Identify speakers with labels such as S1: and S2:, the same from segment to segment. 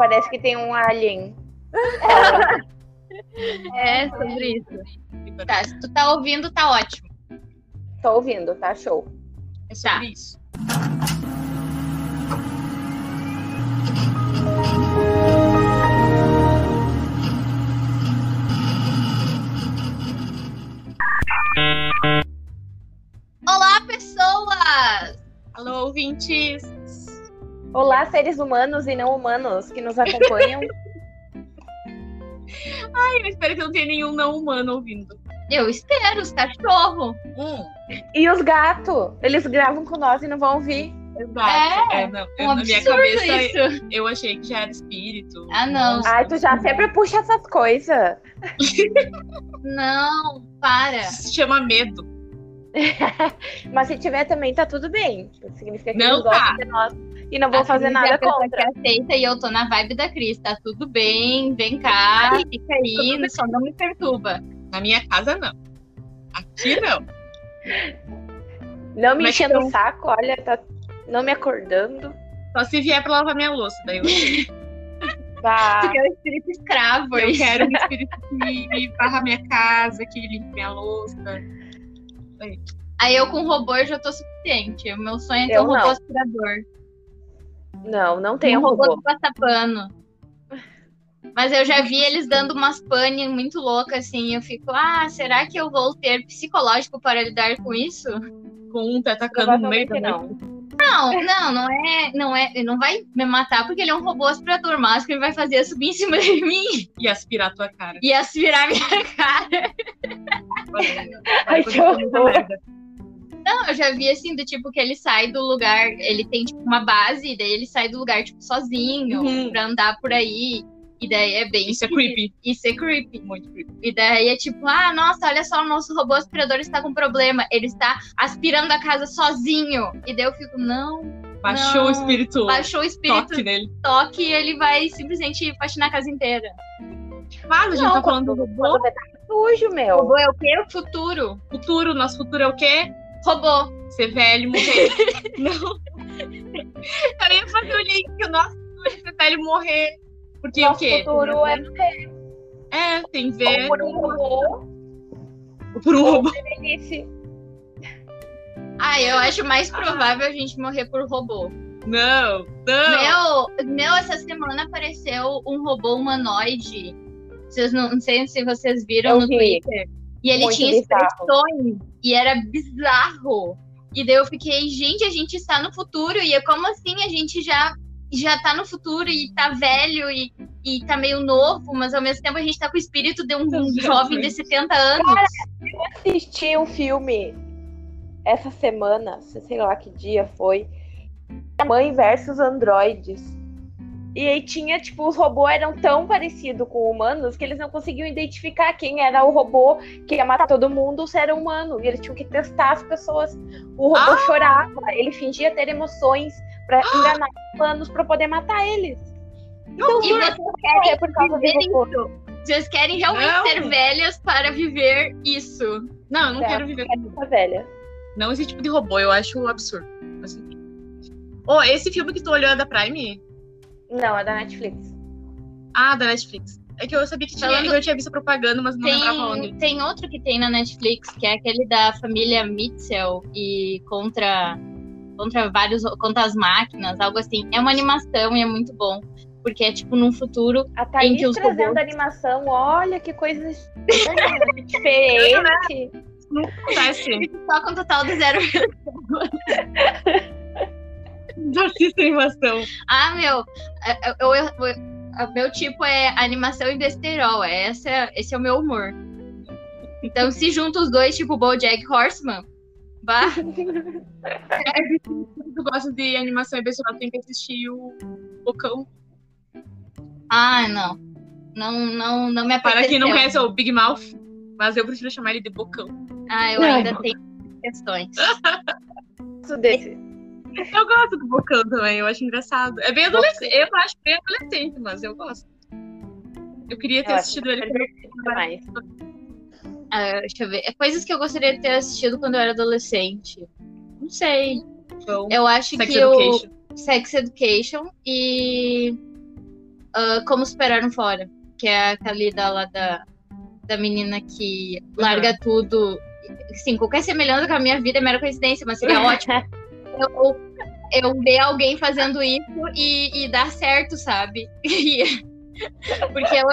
S1: Parece que tem um alien.
S2: É, sobre isso. Tá, se tu tá ouvindo, tá ótimo.
S1: Tô ouvindo, tá show.
S2: É sobre tá. isso. Olá, pessoas! Alô, ouvintes!
S1: Olá, seres humanos e não humanos que nos acompanham.
S2: Ai, eu espero que não tenha nenhum não humano ouvindo. Eu espero, os cachorros.
S1: Hum. E os gatos? Eles gravam com nós e não vão ouvir.
S2: Exato. É, é não, um na minha cabeça isso. eu achei que já era espírito. Ah, não.
S1: Ai, tu já sempre puxa essas coisas.
S2: não, para.
S3: Se chama medo.
S1: Mas se tiver também, tá tudo bem. Significa que não tá. de nós e não vou fazer nada contra.
S2: Que aceita e eu tô na vibe da Cris, tá tudo bem, vem cá, fica aí, só não me perturba.
S3: Na minha casa, não. Aqui, não.
S1: Não me Mas enchendo o eu... saco, olha, tá não me acordando.
S3: Só se vier pra lavar minha louça, daí eu.
S2: Bah. Tu quer um espírito escravo,
S3: Eu quero um espírito que varra minha casa, que limpe minha louça.
S2: Aí eu com robô eu já tô suficiente. O meu sonho é ter eu um robô não. aspirador.
S1: Não, não tem
S2: um, um robô. robô do passapano. Mas eu já vi eles dando umas pane muito loucas, assim. Eu fico, ah, será que eu vou ter psicológico para lidar com isso?
S3: Com um te atacando no meio da
S1: não.
S2: Não, não, não é, não é, ele não vai me matar porque ele é um robô aspirador, mas que ele vai fazer é subir em cima de mim
S3: e aspirar a tua cara.
S2: E aspirar minha cara.
S1: Ai, que horror.
S2: Não, eu já vi assim, do tipo que ele sai do lugar, ele tem tipo uma base, daí ele sai do lugar, tipo, sozinho, uhum. pra andar por aí. E daí é bem.
S3: Isso é creepy.
S2: Isso é creepy. Muito creepy. E daí é tipo, ah, nossa, olha só, o nosso robô aspirador está com problema. Ele está aspirando a casa sozinho. E daí eu fico, não.
S3: Baixou
S2: não.
S3: o espírito.
S2: Baixou o espírito.
S3: Toque nele.
S2: Toque e ele vai simplesmente faxinar a casa inteira.
S3: Claro, a gente não, tá falando do robô.
S1: Tá sujo, meu.
S2: O robô é o quê? O futuro.
S3: Futuro, nosso futuro é o quê?
S2: Robô.
S3: Ser velho, morrer. não. Eu ia fazer o link, o nosso futuro é velho morrer. Porque
S1: Nosso
S3: o quê?
S1: futuro é ver.
S3: É, tem ver.
S1: Ou por um robô.
S3: Por um robô.
S2: Ah, eu acho mais provável a gente morrer por robô.
S3: Não, não.
S2: Meu, meu, essa semana apareceu um robô humanoide. Vocês não, não sei se vocês viram
S1: eu
S2: no
S1: vi.
S2: Twitter. E ele
S1: Muito
S2: tinha expressões e era bizarro. E daí eu fiquei, gente, a gente está no futuro. E é como assim a gente já já tá no futuro e tá velho e, e tá meio novo, mas ao mesmo tempo a gente tá com o espírito de um, um jovem de 70 anos. Cara,
S1: eu assisti um filme essa semana, sei lá que dia foi, Mãe versus Androides. E aí tinha, tipo, os robôs eram tão parecidos com humanos que eles não conseguiam identificar quem era o robô que ia matar todo mundo ou se era humano. E eles tinham que testar as pessoas. O robô ah! chorava, ele fingia ter emoções para enganar os humanos para poder matar eles.
S2: Então, e vocês querem por causa viver isso. Vocês querem realmente não. ser velhas para viver isso.
S3: Não, eu não é, quero viver
S1: com velha.
S3: Não esse tipo de robô, eu acho absurdo. Assim. Oh, esse filme que tu olhou é da Prime?
S1: Não, é da Netflix.
S3: Ah, da Netflix. É que eu sabia que tinha, Falando... eu tinha visto propaganda, mas não tem, lembrava onde.
S2: Tem outro que tem na Netflix, que é aquele da família Mitchell e contra contra vários contra as máquinas, algo assim. É uma animação e é muito bom, porque é tipo num futuro
S1: a Thaís
S2: em que os
S1: trazendo robôs... animação, olha que coisa diferente.
S3: Não acontece.
S2: Só com total do zero.
S3: Já assisto animação.
S2: Ah, meu, é, é, eu, eu, eu, meu tipo é animação e besterol. É essa, esse é o meu humor. Então, se junta os dois, tipo BoJack Horseman, bah.
S3: é, se tu gosta de animação e besterol, tem que assistir o Bocão.
S2: Ah, não. Não, não, não me apeteceu.
S3: Para quem não conhece, é o Big Mouth, mas eu prefiro chamar ele de Bocão.
S2: Ah, eu ainda tenho questões.
S1: Isso desse.
S3: Eu gosto do Bocão também, eu acho engraçado. É bem adolescente, eu acho bem adolescente, mas eu gosto. Eu queria ter eu assistido ele.
S2: Mais. Uh, deixa eu ver. É coisas que eu gostaria de ter assistido quando eu era adolescente. Não sei. Então, eu acho
S3: Sex
S2: que
S3: Education.
S2: o Sex Education e ah, Como Superar um Fora, que é aquele da, lá da, da menina que larga tudo. Sim, qualquer semelhança com a minha vida é mera coincidência, mas seria ótimo eu, eu ver alguém fazendo isso e, e dar certo, sabe? Porque eu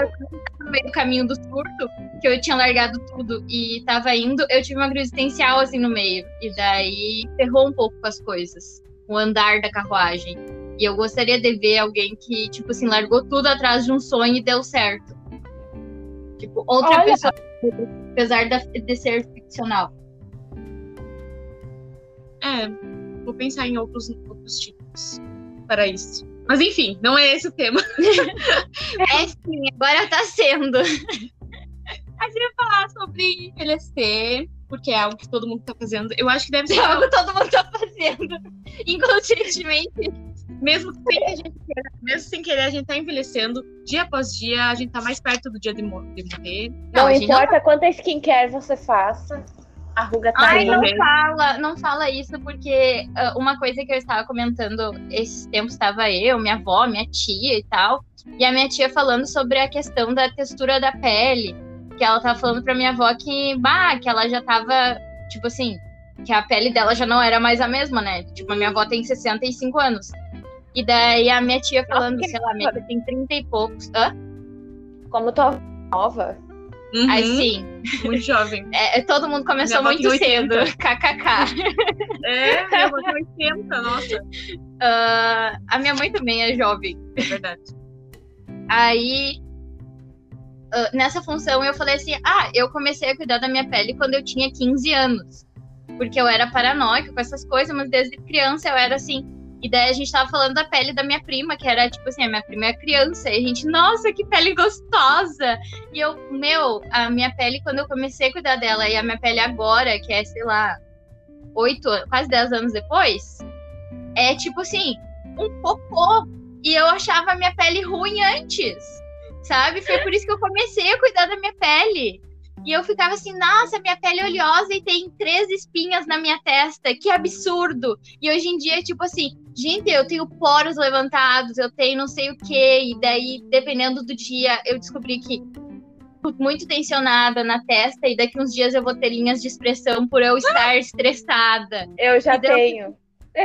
S2: no meio do caminho do surto, que eu tinha largado tudo e tava indo, eu tive uma crise existencial assim no meio. E daí ferrou um pouco com as coisas. O andar da carruagem. E eu gostaria de ver alguém que, tipo assim, largou tudo atrás de um sonho e deu certo. Tipo, outra
S1: Olha.
S2: pessoa, apesar de ser ficcional.
S3: É, vou pensar em outros, outros tipos para isso. Mas enfim, não é esse o tema.
S2: É sim, agora tá sendo.
S3: A gente vai falar sobre envelhecer, porque é algo que todo mundo tá fazendo. Eu acho que deve ser
S2: É algo que todo mundo tá fazendo. Inconscientemente.
S3: mesmo sem que a gente queira, mesmo sem querer, a gente tá envelhecendo dia após dia, a gente tá mais perto do dia de, mo- de morrer.
S2: Não,
S1: Não,
S2: a gente
S1: importa quanta skincare você faça, a ruga tá
S2: Ai, não fala, não fala isso, porque ah, uma coisa que eu estava comentando esses tempos estava eu, minha avó, minha tia e tal, e a minha tia falando sobre a questão da textura da pele, que ela tava falando pra minha avó que, bah, que ela já tava, tipo assim, que a pele dela já não era mais a mesma, né? Tipo, a minha avó tem 65 anos. E daí a minha tia falando,
S1: que
S2: sei lá, minha tia tem 30 e poucos. Hã?
S1: Como tua nova.
S3: Uhum,
S2: Assim,
S3: Muito jovem.
S2: é, todo mundo começou muito cedo.
S3: 80.
S2: KKK.
S3: É, minha avó tem 80, nossa.
S2: Ah, a minha mãe também é jovem.
S3: É verdade.
S2: Aí, ah, nessa função, eu falei assim: ah, eu comecei a cuidar da minha pele quando eu tinha 15 anos. Porque eu era paranoica com essas coisas, mas desde criança eu era assim. E daí a gente tava falando da pele da minha prima, que era, tipo assim, a minha prima é criança. E a gente, nossa, que pele gostosa! E eu, meu, a minha pele, quando eu comecei a cuidar dela, e a minha pele agora, que é, sei lá, oito, quase 10 anos depois, é tipo assim, um cocô. E eu achava a minha pele ruim antes, sabe? Foi por isso que eu comecei a cuidar da minha pele. E eu ficava assim, nossa, minha pele é oleosa e tem três espinhas na minha testa, que absurdo. E hoje em dia, tipo assim, gente, eu tenho poros levantados, eu tenho não sei o quê. E daí, dependendo do dia, eu descobri que muito tensionada na testa e daqui uns dias eu vou ter linhas de expressão por eu estar estressada.
S1: Eu já tenho.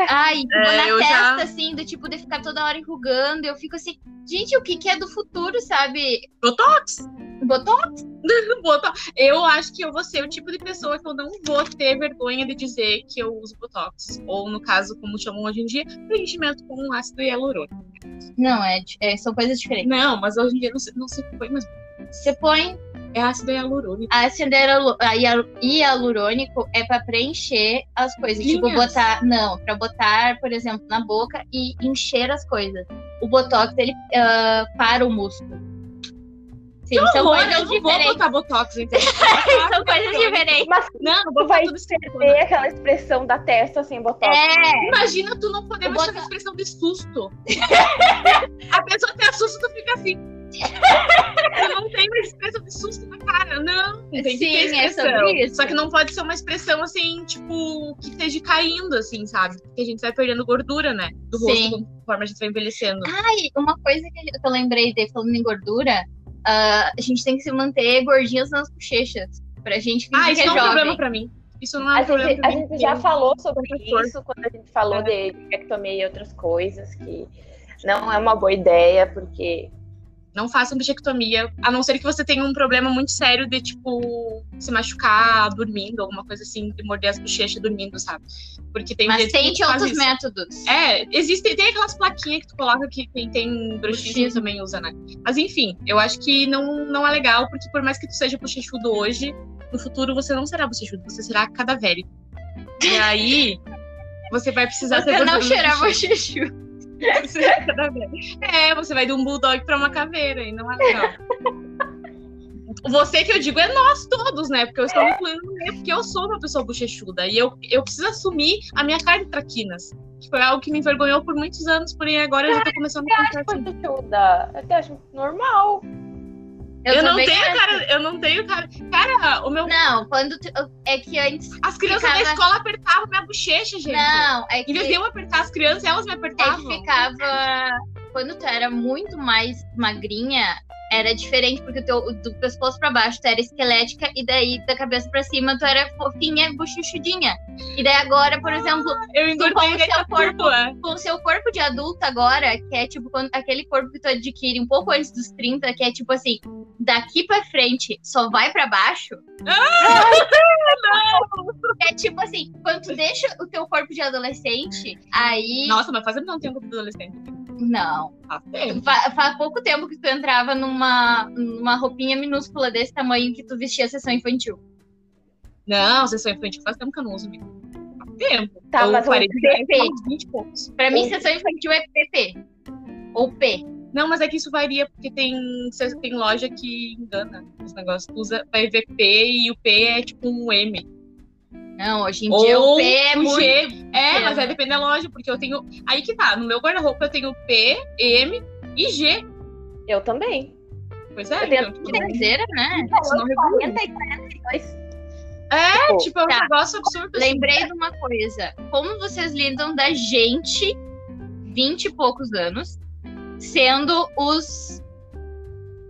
S2: Ai, tipo,
S3: É,
S2: na
S3: eu
S2: testa,
S3: já-
S2: assim, do tipo, de ficar toda hora enrugando. Eu fico assim, gente, o que, que é do futuro, sabe?
S3: Botox?
S2: Botox?
S3: Botox. Eu acho que eu vou ser o tipo de pessoa que eu não vou ter vergonha de dizer que eu uso Botox. Ou, no caso, como chamam hoje em dia, preenchimento com ácido hialurônico.
S2: Não, é, é, são coisas diferentes.
S3: Não, mas hoje em dia não se, não se põe mais.
S2: Você põe
S3: É ácido hialurônico.
S2: ácido hialurônico é pra preencher as coisas. Tipo,
S3: Linhas.
S2: botar. Não, pra botar, por exemplo, na boca e encher as coisas. O Botox, ele ah, para o músculo. Sim, são
S3: Horror,
S2: coisas
S3: eu não vou
S2: diferentes.
S3: botar Botox, entendeu?
S2: São coisas diferentes.
S1: Mas
S3: Não, não
S1: tu
S3: vou
S1: vai
S3: botar tudo
S1: ter aquela expressão da testa sem botox.
S2: É,
S3: Imagina tu não poder
S2: Eu
S3: mais
S2: boto-
S3: fazer expressão de susto. A pessoa te assusta, tu fica assim. Tu não tem uma expressão de susto na cara. Não, tem que
S2: Sim,
S3: ter
S2: é
S3: expressão.
S2: sobre isso.
S3: Só que não pode ser uma expressão assim, tipo, que esteja caindo, assim, sabe? Porque a gente vai perdendo gordura, né? Do rosto
S2: Sim.
S3: conforme a gente vai envelhecendo.
S2: Ai, uma coisa que eu lembrei de falando em gordura, ah, a gente tem que se manter gordinhos nas bochechas. Pra gente fingir
S3: Ah,
S2: que
S3: isso
S2: é
S3: não é um
S2: jovem.
S3: problema pra mim. Isso não é um
S1: A
S3: problema
S1: gente, a gente já falou sobre isso quando a gente falou
S3: É.
S1: de bichectomia e outras coisas, que não é uma boa ideia, porque
S3: Não façam bichectomia, a não ser que você tenha um problema muito sério de, tipo, se machucar dormindo, alguma coisa assim, de morder as bochechas dormindo, sabe? Porque tem
S2: Mas tem outros
S3: isso.
S2: métodos.
S3: É, existe, tem aquelas plaquinhas que tu coloca que quem tem bruxismo também usa, né? Mas enfim, eu acho que não, não é legal, porque por mais que tu seja bochechudo hoje, no futuro você não será bochechudo, você será cadavérico. E aí, você vai precisar
S2: Você
S3: ter
S2: não cheirar
S3: bochecho. Você é você vai de um bulldog pra uma caveira, e não é legal. Você que eu digo é nós todos, né? Porque eu estou incluindo no meio, porque eu sou uma pessoa bochechuda. E eu, eu preciso assumir a minha cara de traquinas. Que foi algo que me envergonhou por muitos anos, porém agora eu já tô começando a contar assim.
S1: bochechuda, eu até acho normal.
S3: Eu, não
S2: também
S3: tenho
S2: acho.
S3: cara, eu não tenho cara. Cara, o meu.
S2: Não, quando tu- é que antes.
S3: As crianças da
S2: ficava-
S3: escola apertavam minha bochecha, gente.
S2: Não, é que,
S3: Em vez de eu apertar as crianças, elas me
S2: é que
S3: apertavam.
S2: ficava. Quando tu era muito mais magrinha, era diferente, porque o teu, do pescoço pra baixo tu era esquelética, e daí da cabeça pra cima tu era fofinha, bochuchudinha. E daí agora, por exemplo,
S3: Eu
S2: tu com o
S3: engordei
S2: seu corpo, com o seu corpo de adulta agora, que é tipo quando, aquele corpo que tu adquire um pouco antes dos 30, que é tipo assim, daqui pra frente só vai pra baixo. É tipo assim, quando tu deixa o teu corpo de adolescente, aí.
S3: Nossa, mas faz não tempo do adolescente.
S2: Não.
S3: Faz tempo.
S2: Fa- Faz pouco tempo que tu entrava numa, numa roupinha minúscula desse tamanho que tu vestia a sessão infantil.
S3: Não, sessão infantil faz tempo que eu não uso mesmo. Faz tempo.
S1: Tá,
S3: eu
S1: mas
S3: parei
S1: o
S3: de usar
S2: PP.
S3: uns 20 e poucos.
S2: Pra mim,
S1: Ou-
S2: sessão infantil é PP. Ou P.
S3: Não, mas é que isso varia, porque tem, tem loja que engana os negócios. Tu usa, vai ver P e o P é tipo um M.
S2: Não, hoje em dia
S3: Ou
S2: o P é muito.
S3: G. É, mas aí depende da loja, porque eu tenho. Aí que tá, no meu guarda-roupa eu tenho P, M e G.
S1: Eu também.
S3: Pois é,
S1: Eu tenho
S3: então, tipo,
S2: né?
S3: isso não regula.
S1: 40 e 42.
S3: É,
S1: Tipo,
S3: tipo, é um
S2: Tá.
S3: negócio absurdo. assim.
S2: Lembrei de uma coisa. Como vocês lidam da gente, 20 e poucos anos, sendo os,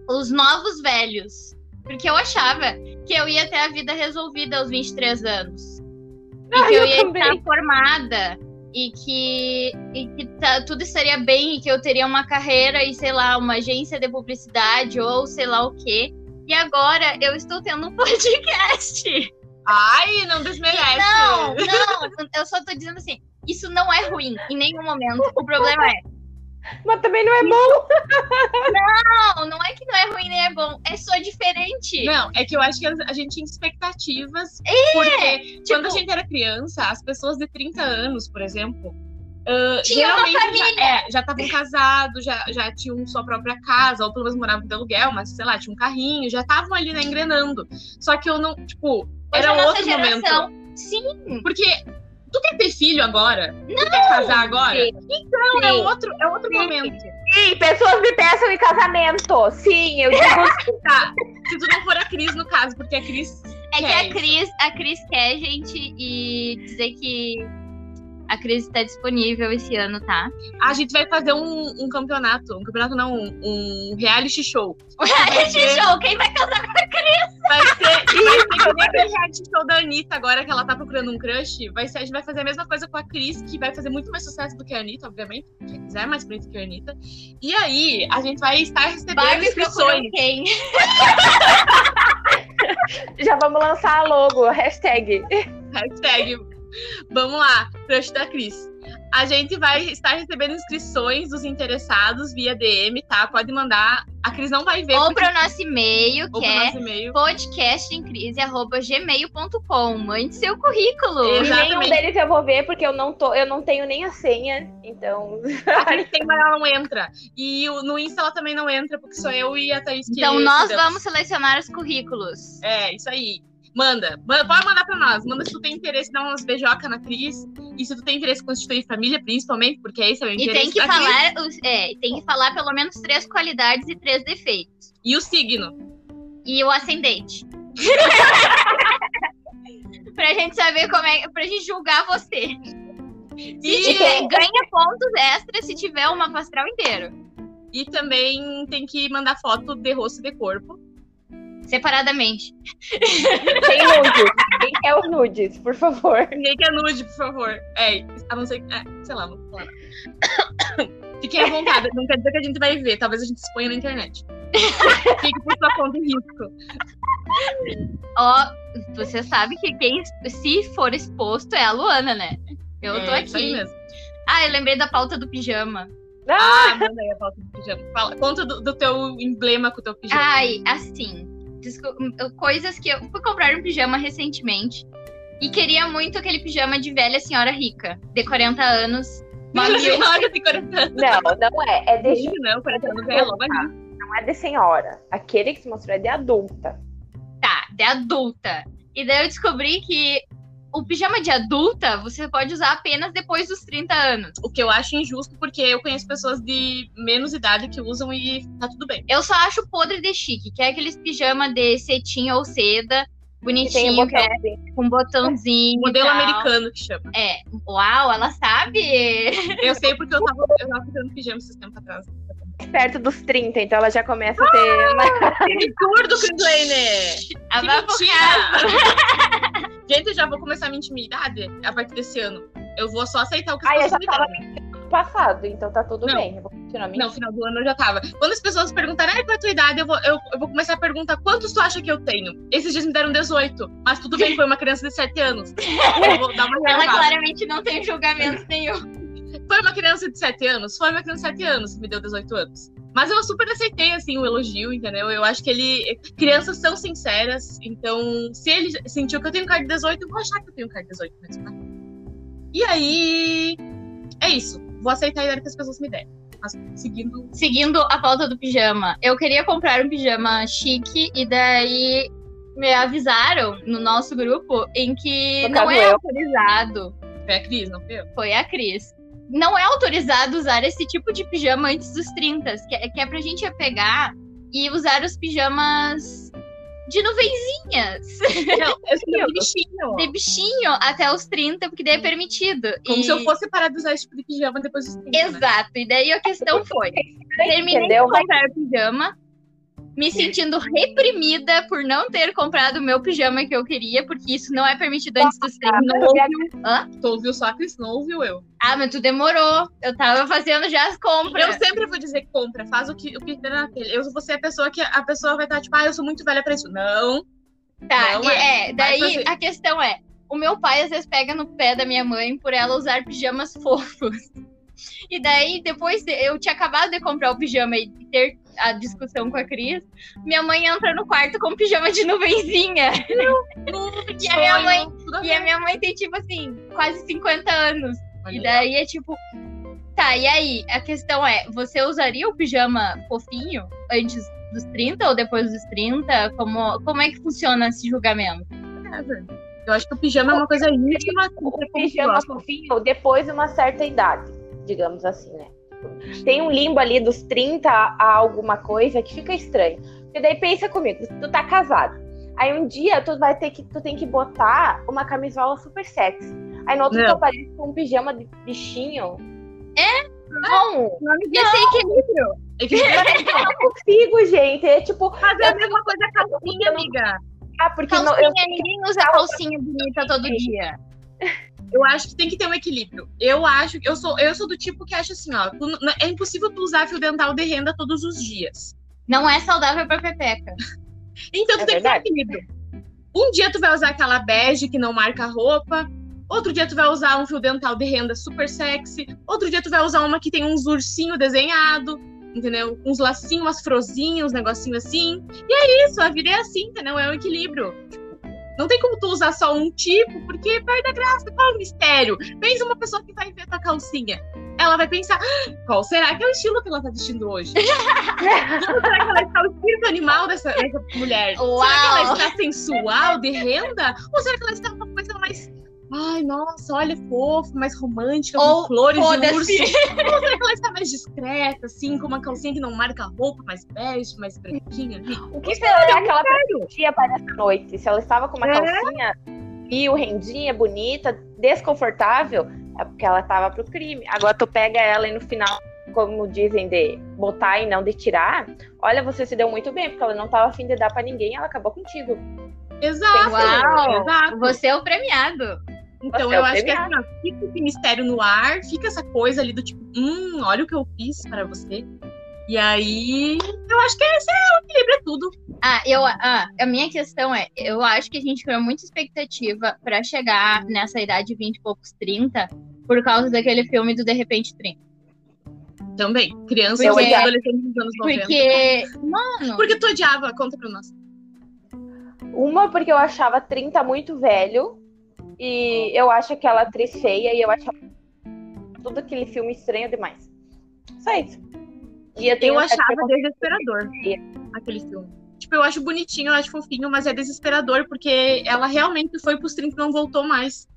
S2: os novos velhos? Porque eu achava que eu ia ter a vida resolvida aos 23 anos. E
S1: Ah,
S2: que eu
S1: eu
S2: ia
S1: também.
S2: estar formada. E que, e que tá- tudo estaria bem. E que eu teria uma carreira e, sei lá, uma agência de publicidade ou sei lá o quê. E agora eu estou tendo um podcast.
S3: Ai, não desmerece.
S2: Não, não, eu só tô dizendo assim, isso não é ruim em nenhum momento. O problema é,
S1: Mas também não é bom.
S2: não, não é que não é ruim nem é bom, é só diferente.
S3: Não, é que eu acho que a gente tinha expectativas.
S2: É,
S3: porque quando a
S2: tipo-
S3: gente era criança, as pessoas de 30 anos, por exemplo, ah,
S2: Tinha uma
S3: já- é, já estavam casados, já, já tinham sua própria casa, ou pelo menos moravam de aluguel, mas sei lá, tinha um carrinho, já estavam ali né, engrenando. Só que eu não, tipo,
S2: Hoje
S3: era
S2: a nossa
S3: outro
S2: geração-
S3: momento.
S2: Sim,
S3: Porque tu quer ter filho agora? tu quer casar agora?
S1: Sim.
S3: Então, é
S1: Sim.
S3: outro, é outro
S2: Sim.
S3: momento.
S1: Sim, pessoas me peçam em casamento. Sim, eu digo
S3: Tá, se tu não for a Cris, no caso, porque a Cris
S2: é que a
S3: isso.
S2: Cris, a Cris quer, gente, e dizer que a Cris está disponível esse ano, tá?
S3: A gente vai fazer um, um campeonato. Um campeonato não, um, um reality show.
S2: O reality show, quem vai casar?
S3: Vai ser, vai ser que nem aquele reality show da Anitta agora, que ela tá procurando um crush. Vai ser, a gente vai fazer a mesma coisa com a Cris, que vai fazer muito mais sucesso do que a Anitta, obviamente. Quem quiser é mais bonita que a Anitta. E aí, a gente vai estar recebendo inscrições.
S2: quem?
S1: Já vamos lançar a logo, hashtag.
S3: Hashtag. Vamos lá, crush da Cris. A gente vai estar recebendo inscrições dos interessados via DM, tá? Pode mandar. A Cris não vai ver.
S2: Ou
S3: porque-
S2: para o nosso e-mail,
S3: ou
S2: que é
S3: nosso e-mail.
S2: podcastemcrise.gmail.com. Mande seu currículo.
S1: E
S3: Exatamente.
S1: nenhum deles eu vou ver, porque eu não, tô, eu não tenho nem a senha. Então.
S3: A Cris tem, mas ela não entra. E no Insta ela também não entra, porque sou eu e a Thaís que
S2: Então nós
S3: cuidamos.
S2: vamos selecionar os currículos.
S3: É, isso aí. Manda. Manda- Pode mandar pra nós. Manda se tu tem interesse em dar umas beijoca na Cris. E se tu tem interesse em constituir família, principalmente, porque esse é o
S2: E
S3: interesse
S2: tem que
S3: Cris.
S2: falar, os- é, tem que falar pelo menos três qualidades e três defeitos.
S3: E o signo.
S2: E o ascendente. pra gente saber como é, pra gente julgar você. Se
S3: E,
S2: tiver, ganha pontos extras se tiver uma astral inteiro.
S3: e também tem que mandar foto de rosto e de corpo.
S2: Separadamente.
S1: Nudes. Quem quer os nudes, por favor?
S3: Ninguém quer nude, por favor. É, a não ser que. É, sei lá, vou falar. Fiquem à vontade, não quer dizer que a gente vai ver, talvez a gente exponha na internet. Fique por sua conta e risco.
S2: Ó, você sabe que quem se for exposto é a Luana, né? Eu tô
S3: É, isso aí
S2: aqui.
S3: mesmo.
S2: Ah, eu lembrei da pauta do pijama.
S1: Ah,
S3: Ah, manda aí a foto do pijama. Fala, conta do, do teu emblema com o teu pijama.
S2: Ai, assim. Desco- Coisas que eu fui comprar um pijama recentemente e queria muito aquele pijama de velha senhora rica, de 40 anos.
S3: Uma senhora de 40 anos.
S1: não, não é. É de,
S3: Não, 40 anos é
S1: não é de senhora. Aquele que se mostrou é de adulta.
S2: Tá, de adulta. E daí eu descobri que o pijama de adulta você pode usar apenas depois dos 30 anos.
S3: O que eu acho injusto, porque eu conheço pessoas de menos idade que usam e tá tudo bem.
S2: Eu só acho podre de chique, que é aqueles pijama de cetim ou seda, bonitinho,
S1: um botãozinho.
S2: com botãozinho. e
S3: Modelo
S2: tal.
S3: americano que chama.
S2: É, uau, ela sabe.
S3: Eu sei porque eu tava, eu tava fazendo pijama esses tempos atrás.
S1: Perto dos 30, então ela já começa a ter. uma-
S3: Absurdo, Chris
S2: A
S3: Que
S2: babocada.
S3: mentira! Gente, eu já vou começar a minha intimidade a partir desse ano. Eu vou só aceitar o que as
S1: Ai, eu
S3: pessoas
S1: já
S3: me
S1: no passado, então tá tudo
S3: Não.
S1: bem. Eu vou continuar
S3: Não, final do ano eu já tava. Quando as pessoas perguntarem "Ai, qual é a tua idade, eu vou, eu, eu vou começar a perguntar quantos tu acha que eu tenho. Esses dias me deram 18, mas tudo bem, foi uma criança de 7 anos. Eu vou dar uma
S2: Ela claramente não tem julgamento nenhum.
S3: Foi uma criança de 7 anos? Foi uma criança de 7 anos que me deu 18 anos. Mas eu super aceitei, assim, o elogio, entendeu? Eu acho que ele... Crianças são sinceras, então se ele sentiu que eu tenho cara de 18, eu vou achar que eu tenho cara de 18 mesmo, né? E aí... É isso. Vou aceitar a ideia que as pessoas me derem. Mas seguindo...
S2: Seguindo a pauta do pijama, eu queria comprar um pijama chique e daí me avisaram no nosso grupo em que
S1: No
S2: não é
S1: eu.
S2: autorizado.
S3: Foi a Cris, não foi eu?
S2: Foi a Cris. Não é autorizado usar esse tipo de pijama antes dos 30, que é, que é pra gente pegar e usar os pijamas de nuvenzinhas,
S3: Não, de bichinho.
S2: de bichinho até os 30, porque daí é permitido.
S3: Como
S2: E-
S3: se eu fosse parar de usar esse tipo de pijama depois dos 30, né?
S2: Exato, e daí a questão foi: terminei
S1: Entendeu?
S2: de comprar o pijama, me sentindo reprimida por não ter comprado o meu pijama que eu queria, porque isso não é permitido antes dos 30.
S3: Não ouviu. Tu ouviu só a Cris, não ouviu eu.
S2: Ah, mas tu demorou. Eu tava fazendo já as compras.
S3: Eu sempre vou dizer que compra, faz o que o que der na telha. Eu vou ser a pessoa que a pessoa vai estar tipo, ah, eu sou muito velha pra isso. Não.
S2: Tá,
S3: Não
S2: e-
S3: é.
S2: é, daí
S3: fazer.
S2: a questão é: o meu pai às vezes pega no pé da minha mãe por ela usar pijamas fofos. E daí, depois de- eu tinha acabado de comprar o pijama e ter a discussão com a Cris, minha mãe entra no quarto com pijama de nuvenzinha. E a minha mãe- E a minha mãe tem, tipo assim, quase 50 anos.
S3: Olha
S2: E
S3: aí,
S2: daí é tipo. Tá, e aí? A questão é: você usaria o pijama fofinho antes dos 30 ou depois dos 30? Como, como é que funciona esse julgamento?
S3: Eu acho que o pijama é uma coisa íntima.
S1: O
S3: é
S1: pijama fofinho depois de uma certa idade, digamos assim, né? Tem um limbo ali dos 30 a alguma coisa que fica estranho. Porque daí pensa comigo, tu tá casado. Aí um dia tu vai ter que tu tem que botar uma camisola super sexy. Aí no outro
S3: Não.
S1: tu aparece com um pijama de bichinho.
S2: É?
S1: Não,
S2: Esse equilíbrio.
S3: É que
S1: eu não consigo, gente. É tipo,
S3: fazer a mesma coisa a calcinha, amiga.
S1: ah, porque não,
S2: Calcinha,
S1: eu
S2: ninguém usa calcinha bonita todo dia.
S3: Eu acho que tem que ter um equilíbrio. Eu acho que eu sou, eu sou do tipo que acha assim, ó, tu é impossível tu usar fio dental de renda todos os dias.
S2: Não é saudável pra pepeca.
S3: Então tu
S1: É
S3: tem
S1: verdade.
S3: que ter um equilíbrio. Um dia tu vai usar aquela bege que não marca a roupa. Outro dia tu vai usar um fio dental de renda super sexy. Outro dia tu vai usar uma que tem uns ursinhos desenhado, entendeu? Uns lacinhos, umas frozinhas, uns negocinhos assim. E é isso, a vida é assim, entendeu? É um equilíbrio. Não tem como tu usar só um tipo, porque perde a graça. Qual é o mistério? Pensa uma pessoa que vai ver tua calcinha. Ela vai pensar, "Ah, qual será que é o estilo que ela tá vestindo hoje? Será que ela está o espírito animal dessa, dessa mulher? Será que ela
S2: Uau!
S3: está sensual, de renda? Ou será que ela está uma coisa mais. Ai, nossa, olha, fofo, mais romântica,
S2: Ou
S3: com flores de urso? Ou que ela está mais discreta, assim, com uma calcinha que não marca a roupa, mais bege, mais pretinha ali?
S1: O que será que ela pretendia para essa noite? Se ela estava com uma
S3: É.
S1: calcinha fio, rendinha, bonita, desconfortável, é porque ela estava pro crime. Agora tu pega ela e no final, como dizem, de botar e não de tirar, olha, você se deu muito bem, porque ela não estava afim de dar para ninguém, ela acabou contigo.
S3: Exato,
S2: Uau!
S3: exato.
S2: Você é o premiado.
S3: Então
S1: Você é
S3: eu
S1: o
S3: acho que assim,
S1: premiado.
S3: ó, fica esse mistério no ar, fica essa coisa ali do tipo, hum, olha o que eu fiz para você. E aí, eu acho que esse é o equilíbrio, é tudo.
S2: Ah, eu, ah, a minha questão é, eu acho que a gente criou muita expectativa pra chegar nessa idade de 20 e poucos 30 por causa daquele filme do De Repente 30.
S3: Também. Criança
S1: Eu
S3: e adolescente dos anos 90.
S2: Porque, mano,
S3: Por que tu odiava? Conta pra nós.
S1: Uma, porque eu achava 30 muito velho, e eu acho aquela atriz feia, e eu achava tudo aquele filme estranho demais. Só isso. E eu,
S3: Eu achava
S1: preconceito
S3: desesperador aquele filme. Tipo, eu acho bonitinho, eu acho fofinho, mas é desesperador porque ela realmente foi pros 30 e não voltou mais.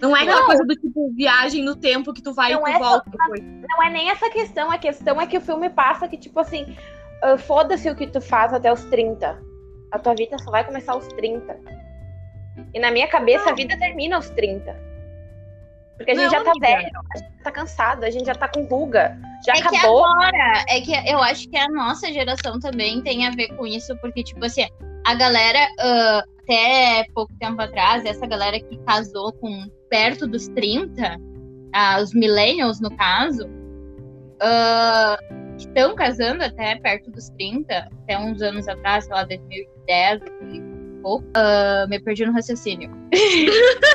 S3: Não é aquela
S1: Não.
S3: coisa do tipo viagem no tempo que tu vai
S1: Não
S3: e tu
S1: é
S3: volta depois.
S1: Não é nem essa questão, a questão é que o filme passa que, tipo assim, ah, foda-se o que tu faz até os 30. A tua vida só vai começar aos 30. E na minha cabeça, a vida termina aos 30. Porque a gente
S3: Não,
S1: já tá
S3: amiga.
S1: velho, a gente tá cansado, a gente já tá com ruga. Já
S2: é que
S1: acabou.
S2: agora, é que eu acho que a nossa geração também tem a ver com isso, porque, tipo assim, a galera, ah, até pouco tempo atrás, essa galera que casou com perto dos 30, ah, os millennials, no caso, ah, que estão casando até perto dos 30, até uns anos atrás, sei lá, 2010, 2000 ah, me perdi no raciocínio.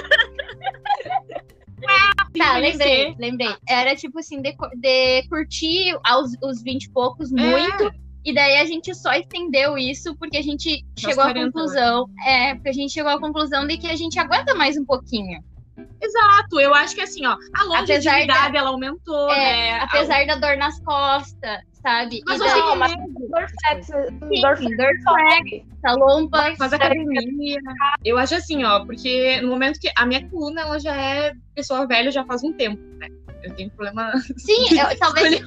S2: Tá, lembrei, lembrei. Era tipo assim, de, de curtir aos os 20 e poucos muito. E daí a gente só estendeu isso porque a gente chegou à
S3: 40,
S2: conclusão. É, porque a gente chegou à conclusão de que a gente aguenta mais um pouquinho.
S3: Exato, eu acho que assim, ó, a longevidade ela aumentou,
S2: É,
S3: né?
S2: apesar da dor nas costas, sabe?
S3: Mas você
S1: Não, mas
S3: lembra?
S1: dor flex,
S2: Sim,
S1: dor
S2: dor
S1: flex sobe.
S2: essa lomba.
S3: faz academia. Eu acho assim, ó, porque no momento que a minha coluna ela já é pessoa velha já faz um tempo, né? Eu tenho problema.
S2: Sim, eu- talvez, seja,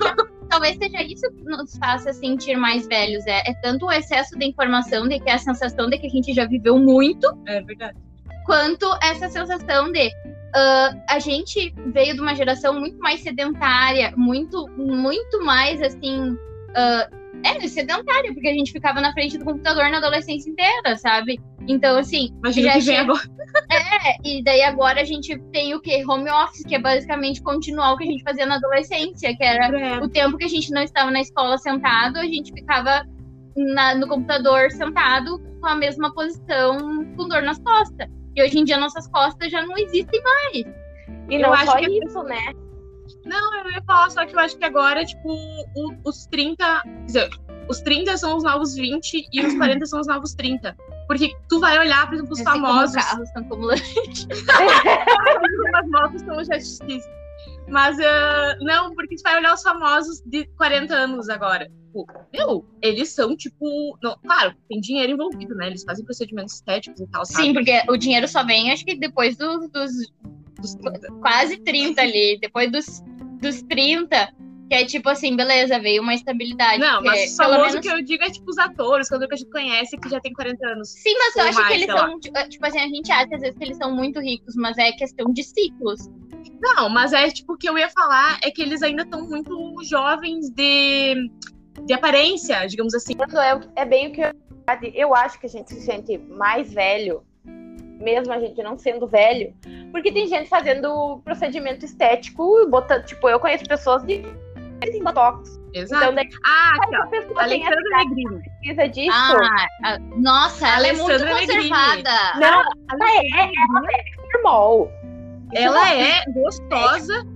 S2: talvez seja isso que nos faça sentir mais velhos. É, é tanto o excesso de informação, de que é a sensação de que a gente já viveu muito,
S3: É verdade.
S2: Quanto essa sensação de ah, a gente veio de uma geração muito mais sedentária, muito, muito mais assim. ah, é, sedentária, porque a gente ficava na frente do computador na adolescência inteira, sabe? Então, assim,
S3: Imagina
S2: Já
S3: que vem agora.
S2: é, e daí agora a gente tem o quê? Home office, que é basicamente continuar o que a gente fazia na adolescência, que era o tempo que a gente não estava na escola sentado, a gente ficava na- no computador sentado com a mesma posição, com dor nas costas. E hoje em dia nossas costas já não existem mais.
S1: E
S3: Eu
S1: não
S3: acho
S1: só
S3: que-
S1: isso, né?
S3: Não, eu ia falar, só que eu acho que agora, tipo, o- os 30. Quer dizer, os 30 são os novos 20 e os 40 são os novos 30. Porque tu vai olhar, por exemplo, os
S2: como
S3: famosos.
S2: carros são como
S3: as motos são já X. Mas ah, não, porque tu vai olhar os famosos de 40 anos agora. Meu, eles são tipo. Não, claro, tem dinheiro envolvido, né? Eles fazem procedimentos estéticos e tal, sabe?
S2: Sim, porque o dinheiro só vem, acho que depois do- dos
S3: Dos 30.
S2: quase 30 ali, depois dos, dos 30, que é tipo assim, beleza, veio uma estabilidade.
S3: Não, mas
S2: pelo
S3: famoso
S2: menos
S3: que eu digo é tipo os atores, quando a gente conhece que já tem 40 anos.
S2: Sim, mas eu acho
S3: mais,
S2: que eles
S3: sei lá.
S2: são, tipo tipo assim, a gente acha às vezes que eles são muito ricos, mas é questão de ciclos.
S3: Não, mas é tipo o que eu ia falar é que eles ainda estão muito jovens de, de aparência, digamos assim.
S1: É, é bem o que eu, eu acho que a gente se sente mais velho, mesmo a gente não sendo velho, porque tem gente fazendo procedimento estético, botando, tipo, eu conheço pessoas de em botox.
S3: Exato.
S1: Então, daí
S3: ah, aqui, ó.
S1: a pessoa tem essa
S3: Alessandra Negrini.
S1: precisa disso.
S2: Ah, a- nossa, ela é muito
S3: Alessandra Negrini.
S2: conservada.
S1: não, ela é, ela é normal.
S3: Ela
S1: não-
S3: é gostosa,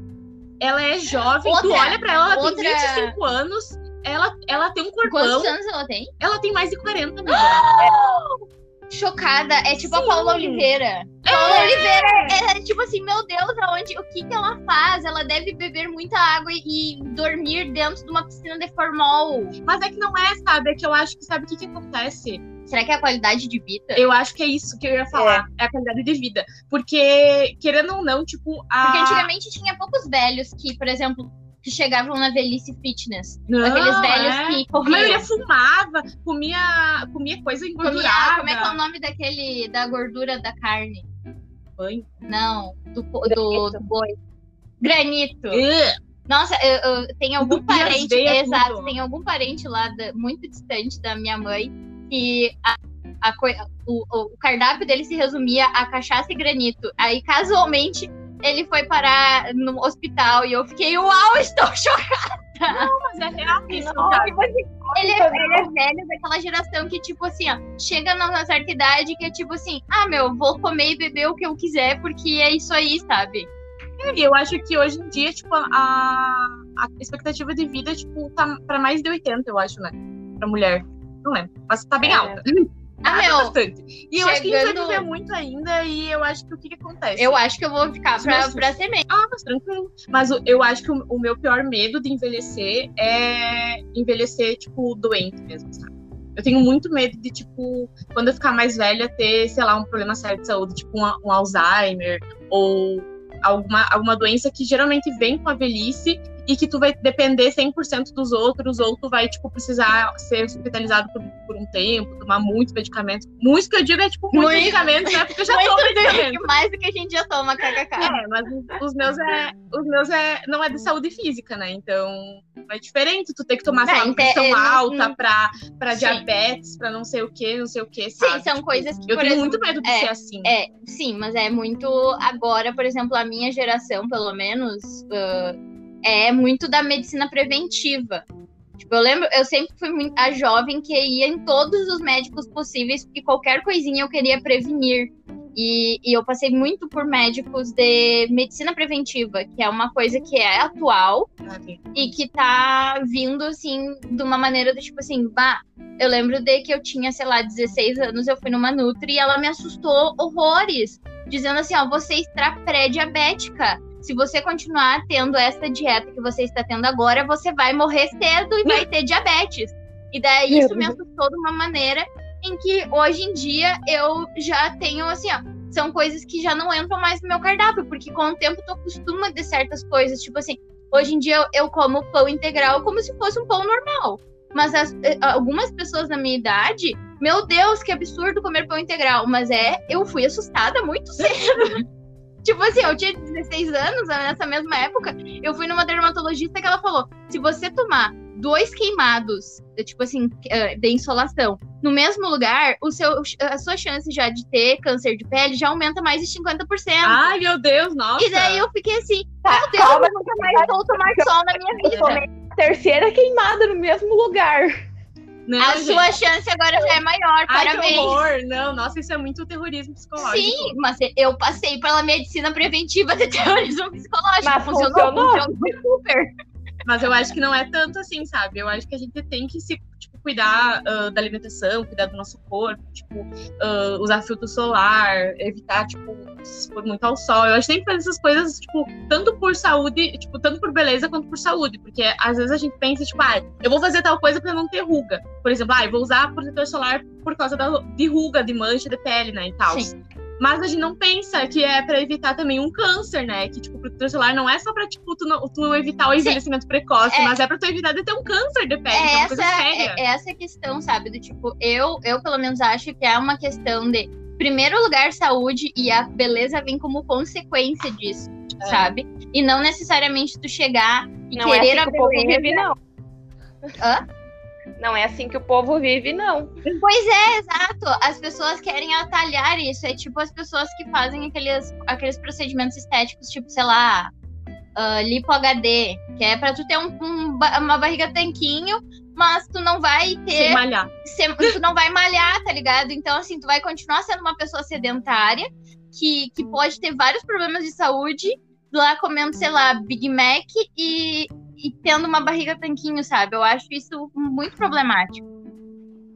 S3: ela é jovem, tu
S2: Outra-
S3: olha pra ela, ela
S2: outra-
S3: tem 25 anos, ela, ela tem um corpão,
S2: Quantos anos ela tem?
S3: ela tem mais de 40, amiga.
S2: Chocada. É tipo a
S3: Sim.
S2: Paula Oliveira. Paula Oliveira é, é tipo assim, meu Deus, aonde, o que que ela faz? Ela deve beber muita água e, e dormir dentro de uma piscina de formol.
S3: Mas é que não é, sabe? É que eu acho que sabe o que, que acontece?
S2: Será que é a qualidade de vida?
S3: Eu acho que é isso que eu ia falar, é, a qualidade de vida. Porque, querendo ou não, tipo, a.
S2: Porque antigamente tinha poucos velhos que, por exemplo, que chegavam na velhice fitness.
S3: Não,
S2: Aqueles velhos
S3: é.
S2: que
S3: A maioria
S2: corriam.
S3: fumava, comia, comia coisa
S2: Comia,
S3: engordurada.
S2: como é que é o nome daquele, da gordura da carne?
S3: Banho.
S2: Não, do, do, do boi. Granito.
S3: Ugh.
S2: Nossa, eu, eu tenho algum parente, exato,
S3: tudo.
S2: tem algum parente lá da- muito distante da minha mãe que a, a o, o cardápio dele se resumia a cachaça e granito. Aí, casualmente, ele foi parar no hospital e eu fiquei, uau, estou chocada!
S3: Mas é real isso,
S1: Não,
S3: cara.
S1: tipo assim,
S2: Ele, é- ele é velho daquela geração que, tipo assim, ó, chega numa certa idade que é tipo assim, ah, meu, vou comer e beber o que eu quiser porque é isso aí, sabe?
S3: E eu acho que hoje em dia, tipo, a, a expectativa de vida, tipo, tá pra mais de 80, eu acho, né? Pra mulher. Não lembro. Mas tá bem
S1: É.
S3: alta.
S2: Ah, meu,
S3: bastante. E eu acho que a gente vai
S2: chegando-
S3: viver muito ainda e eu acho que o que, que acontece?
S2: eu acho que eu vou ficar pra,
S3: Nossa.
S2: pra ser.
S3: Ah, mas tranquilo. Mas o- eu acho que o, o meu pior medo de envelhecer é envelhecer, tipo, doente mesmo, sabe? Eu tenho muito medo de, tipo, quando eu ficar mais velha, ter, sei lá, um problema sério de saúde, tipo um, um Alzheimer ou alguma, alguma doença que geralmente vem com a velhice e que tu vai depender 100% dos outros, ou tu vai, tipo, precisar ser hospitalizado por, por um tempo, tomar muitos medicamentos. Muitos que eu digo é, tipo, muitos
S2: Muito.
S3: medicamentos, né? Porque eu já tomo medicamento.
S2: mais do que a gente já toma, kkk.
S3: É, mas os meus é, os meus é, não é de saúde física, né? Então é diferente tu ter que tomar sei lá,
S2: Não,
S3: pressão
S2: é, não-
S3: alta pra, pra
S2: Sim.
S3: diabetes, pra não sei o que, não sei o que, sabe?
S2: Sim, são
S3: Tipo,
S2: coisas que,
S3: Eu tenho
S2: exemplo,
S3: muito medo de
S2: é,
S3: ser assim.
S2: É, sim, mas é muito agora, por exemplo, a minha geração, pelo menos, ah, é muito da medicina preventiva. Tipo, eu lembro, eu sempre fui a jovem que ia em todos os médicos possíveis, porque qualquer coisinha eu queria prevenir. E, e eu passei muito por médicos de medicina preventiva, que é uma coisa que é atual, e que tá vindo, assim, de uma maneira do tipo assim, bah, eu lembro de que eu tinha, sei lá, 16 anos, eu fui numa Nutri e ela me assustou horrores, dizendo assim, ó, você está pré-diabética. Se você continuar tendo essa dieta que você está tendo agora, você vai morrer cedo e vai ter diabetes. E daí isso me assustou de uma maneira em que hoje em dia eu já tenho assim, ó, são coisas que já não entram mais no meu cardápio, porque com o tempo tu acostuma de certas coisas, tipo assim, Hoje em dia eu, eu como pão integral como se fosse um pão normal. Mas as- eh, algumas pessoas da minha idade, meu Deus, que absurdo comer pão integral. Mas é, eu fui assustada muito cedo. Tipo assim, eu tinha 16 anos né, nessa mesma época. Eu fui numa dermatologista que ela falou: se você tomar dois queimados, eh, tipo assim, eh, de insolação, no mesmo lugar, o seu, a sua chance já de ter câncer de pele já aumenta mais de 50%.
S3: Ai, meu Deus, nossa.
S2: E daí eu fiquei assim,
S1: Tá,
S2: meu Deus,
S1: calma,
S2: eu nunca mais vou tomar sol na minha vida.
S1: terceira queimada no mesmo lugar.
S3: Não,
S2: A
S3: gente.
S2: sua chance agora já é maior,
S3: Ai, que
S2: parabéns.
S3: horror. Não, nossa, isso é muito terrorismo psicológico.
S2: Sim, mas eu passei pela medicina preventiva de terrorismo psicológico.
S1: Mas
S2: funcionou,
S1: funcionou?
S2: funcionou super.
S3: Mas eu acho que não é tanto assim, sabe? Eu acho que a gente tem que se tipo, cuidar ah, da alimentação, cuidar do nosso corpo, tipo, ah, usar filtro solar, evitar, tipo, se expor muito ao sol. Eu acho que tem que fazer essas coisas, tipo, tanto por saúde, tipo, tanto por beleza quanto por saúde. Porque às vezes a gente pensa, tipo, ah, eu vou fazer tal coisa pra não ter ruga. Por exemplo, ah, eu vou usar protetor solar por causa da, de ruga, de mancha de pele, né? E tal.
S2: Sim.
S3: Mas a gente não pensa que é pra evitar também um câncer, né? Que, tipo, o protetor solar não é só pra, tipo, tu, não- tu evitar o
S2: Sim.
S3: envelhecimento precoce,
S2: É.
S3: mas é pra tu evitar de ter um câncer de pele, que é uma
S2: essa,
S3: coisa séria.
S2: é, essa questão, sabe? Do tipo, eu, eu pelo menos acho que é uma questão de, primeiro lugar, saúde e a beleza vem como consequência disso,
S3: É.
S2: sabe? E não necessariamente tu chegar e
S1: Não é
S2: querer
S1: assim
S2: a
S1: que
S2: beleza.
S1: vive, não.
S2: Hã?
S1: Não é assim que o povo vive, não.
S2: Pois é, exato. As pessoas querem atalhar isso. É tipo as pessoas que fazem aqueles, aqueles procedimentos estéticos, tipo, sei lá, ah, lipo HD, que é pra tu ter um- um uma barriga tanquinho, mas tu não vai
S3: Sem
S2: ter.
S3: malhar.
S2: tu não vai malhar, tá ligado? Então, assim, tu vai continuar sendo uma pessoa sedentária, que, que pode ter vários problemas de saúde, lá comendo, sei lá, Big Mac e, e tendo uma barriga tanquinho, sabe? Eu acho isso muito problemático.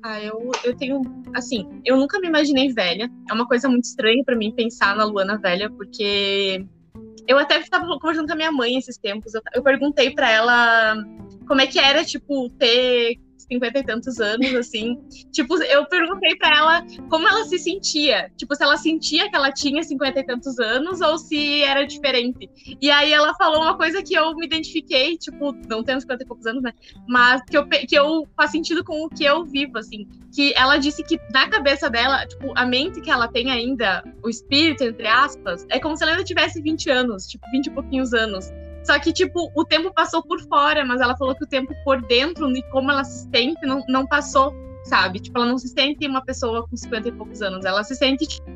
S3: Ah, eu, eu tenho. Assim, eu nunca me imaginei velha. É uma coisa muito estranha pra mim pensar na Luana velha, porque eu até estava conversando com a minha mãe esses tempos. Eu, eu perguntei pra ela como é que era, tipo, ter cinquenta e tantos anos, assim. Tipo, eu perguntei pra ela como ela se sentia. Tipo, se ela sentia que ela tinha cinquenta e tantos anos ou se era diferente. E aí ela falou uma coisa que eu me identifiquei, tipo, não tendo cinquenta e poucos anos, né? Mas que eu, que eu faz sentido com o que eu vivo, assim. Que ela disse que na cabeça dela, tipo, a mente que ela tem ainda, o espírito, entre aspas, é como se ela ainda tivesse 20 anos, tipo, 20 e pouquinhos anos. Só que, tipo, o tempo passou por fora, mas ela falou que o tempo por dentro e como ela se sente não, não passou, sabe? Tipo, ela não se sente uma pessoa com 50 e poucos anos. Ela se sente tipo,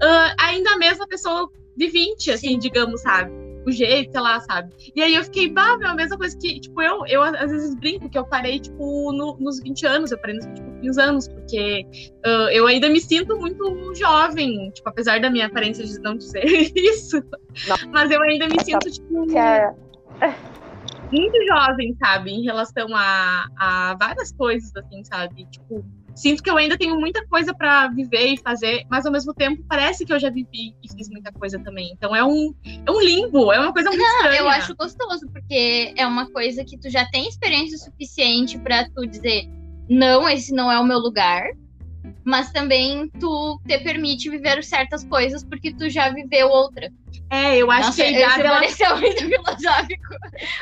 S3: ah, ainda a mesma pessoa de 20, assim, digamos, sabe? O jeito, sei lá, sabe? E aí eu fiquei, bah, meu, a mesma coisa que, tipo, eu, eu às vezes brinco que eu parei, tipo, no- nos 20 anos, eu parei nos 20 e pouquinhos anos, porque ah, eu ainda me sinto muito jovem, tipo, apesar da minha aparência de não dizer isso, mas eu ainda me sinto, tipo,
S1: é-
S3: muito jovem, sabe? Em relação a, a várias coisas, assim, sabe? Tipo, sinto que eu ainda tenho muita coisa pra viver e fazer, mas ao mesmo tempo parece que eu já vivi e fiz muita coisa também. Então é um, é um limbo, é uma coisa muito estranha.
S2: Eu acho gostoso, porque é uma coisa que tu já tem experiência suficiente pra tu dizer, não, esse não é o meu lugar. mas também tu te permite viver certas coisas porque tu já viveu outra.
S3: É, eu acho
S2: Nossa,
S3: que a idade, ela,
S2: pareceu muito filosófico.